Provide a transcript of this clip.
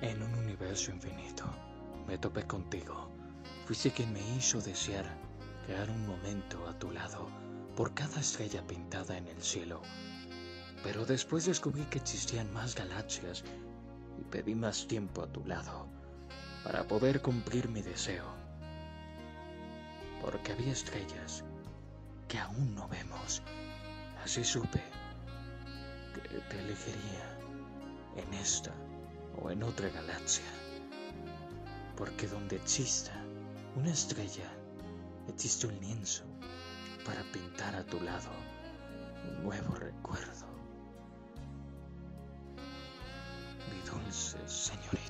En un universo infinito, me topé contigo. Fuiste quien me hizo desear quedar un momento a tu lado por cada estrella pintada en el cielo. Pero después descubrí que existían más galaxias y pedí más tiempo a tu lado para poder cumplir mi deseo. Porque había estrellas que aún no vemos. Así supe que te elegiría en esta o en otra galaxia. Porque donde exista una estrella, existe un lienzo para pintar a tu lado un nuevo recuerdo. Mi dulce señorita.